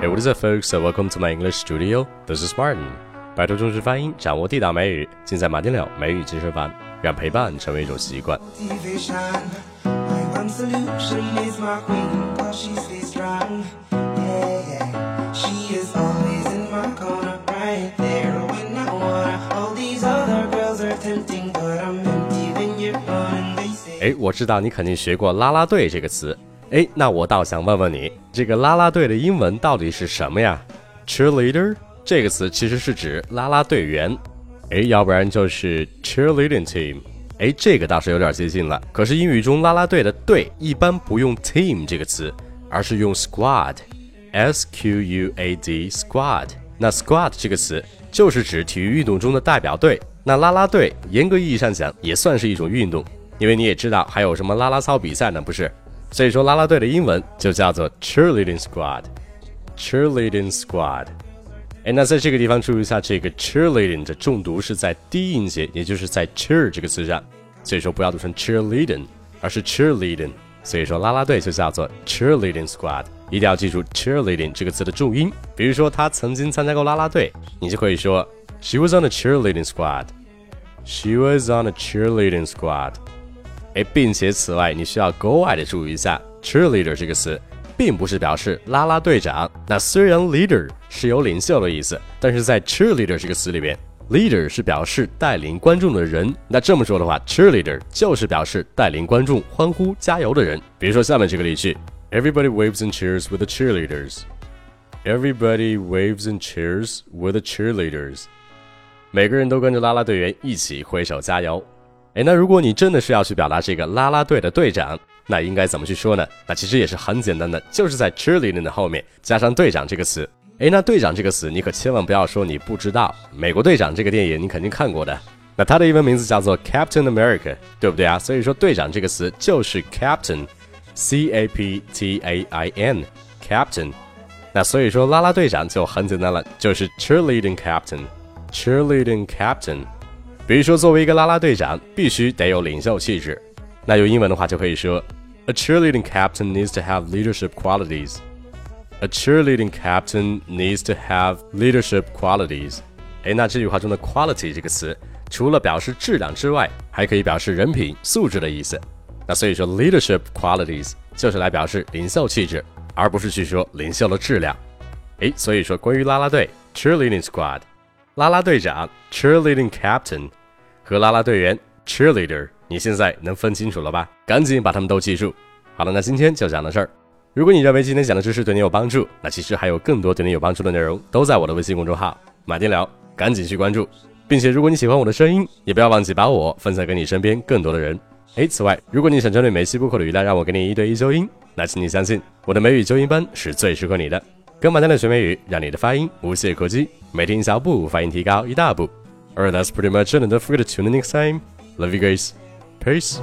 Hey, what is up, folks? Welcome to my English studio. This is Martin. 摆脱中式发音，掌握地道美语，尽在马丁了美语健身房，让陪伴成为一种习惯。哎，我知道你肯定学过啦啦队这个词。哎，那我倒想问问你，这个啦啦队的英文到底是什么呀？Cheerleader 这个词其实是指啦啦队员，哎，要不然就是 cheerleading team。哎，这个倒是有点接近了。可是英语中啦啦队的队一般不用 team 这个词，而是用 squad，s q u a d squad。那 squad 这个词就是指体育运动中的代表队。那啦啦队严格意义上讲也算是一种运动，因为你也知道还有什么啦啦操比赛呢，不是？所以说，啦啦队的英文就叫做 cheerleading squad。cheerleading squad。哎，那在这个地方注意一下，这个 cheerleading 的重读是在低音节，也就是在 cheer 这个词上。所以说，不要读成 cheerleading，而是 cheerleading。所以说，啦啦队就叫做 cheerleading squad。一定要记住 cheerleading 这个词的重音。比如说，他曾经参加过啦啦队，你就可以说 She was on a cheerleading squad。She was on a cheerleading squad。哎，并且此外，你需要格外的注意一下，cheerleader 这个词，并不是表示啦啦队长。那虽然 leader 是有领袖的意思，但是在 cheerleader 这个词里边，leader 是表示带领观众的人。那这么说的话，cheerleader 就是表示带领观众欢呼加油的人。比如说下面这个例句：Everybody waves and cheers with the cheerleaders. Everybody waves and cheers with the cheerleaders. 每个人都跟着啦啦队员一起挥手加油。哎，那如果你真的是要去表达这个啦啦队的队长，那应该怎么去说呢？那其实也是很简单的，就是在 cheerleading 的后面加上队长这个词。哎，那队长这个词你可千万不要说你不知道。美国队长这个电影你肯定看过的，那它的英文名字叫做 Captain America，对不对啊？所以说队长这个词就是 Captain，C A P T A I N，Captain。那所以说啦啦队长就很简单了，就是 cheerleading captain，cheerleading captain。比如说，作为一个啦啦队长，必须得有领袖气质。那用英文的话就可以说，A cheerleading captain needs to have leadership qualities. A cheerleading captain needs to have leadership qualities. 哎，那这句话中的 quality 这个词，除了表示质量之外，还可以表示人品、素质的意思。那所以说，leadership qualities 就是来表示领袖气质，而不是去说领袖的质量。哎，所以说关于啦啦队 cheerleading squad，啦啦队长 cheerleading captain。和啦啦队员 cheerleader，你现在能分清楚了吧？赶紧把他们都记住。好了，那今天就讲到这儿。如果你认为今天讲的知识对你有帮助，那其实还有更多对你有帮助的内容都在我的微信公众号马丁聊，赶紧去关注。并且如果你喜欢我的声音，也不要忘记把我分享给你身边更多的人。哎，此外，如果你想针对美西播客的语料让我给你一对一纠音，那请你相信我的美语纠音班是最适合你的。跟马丁的学美语，让你的发音无懈可击，每天一小步，发音提高一大步。Alright, that's pretty much it, and don't forget to tune in next time. Love you guys. Peace.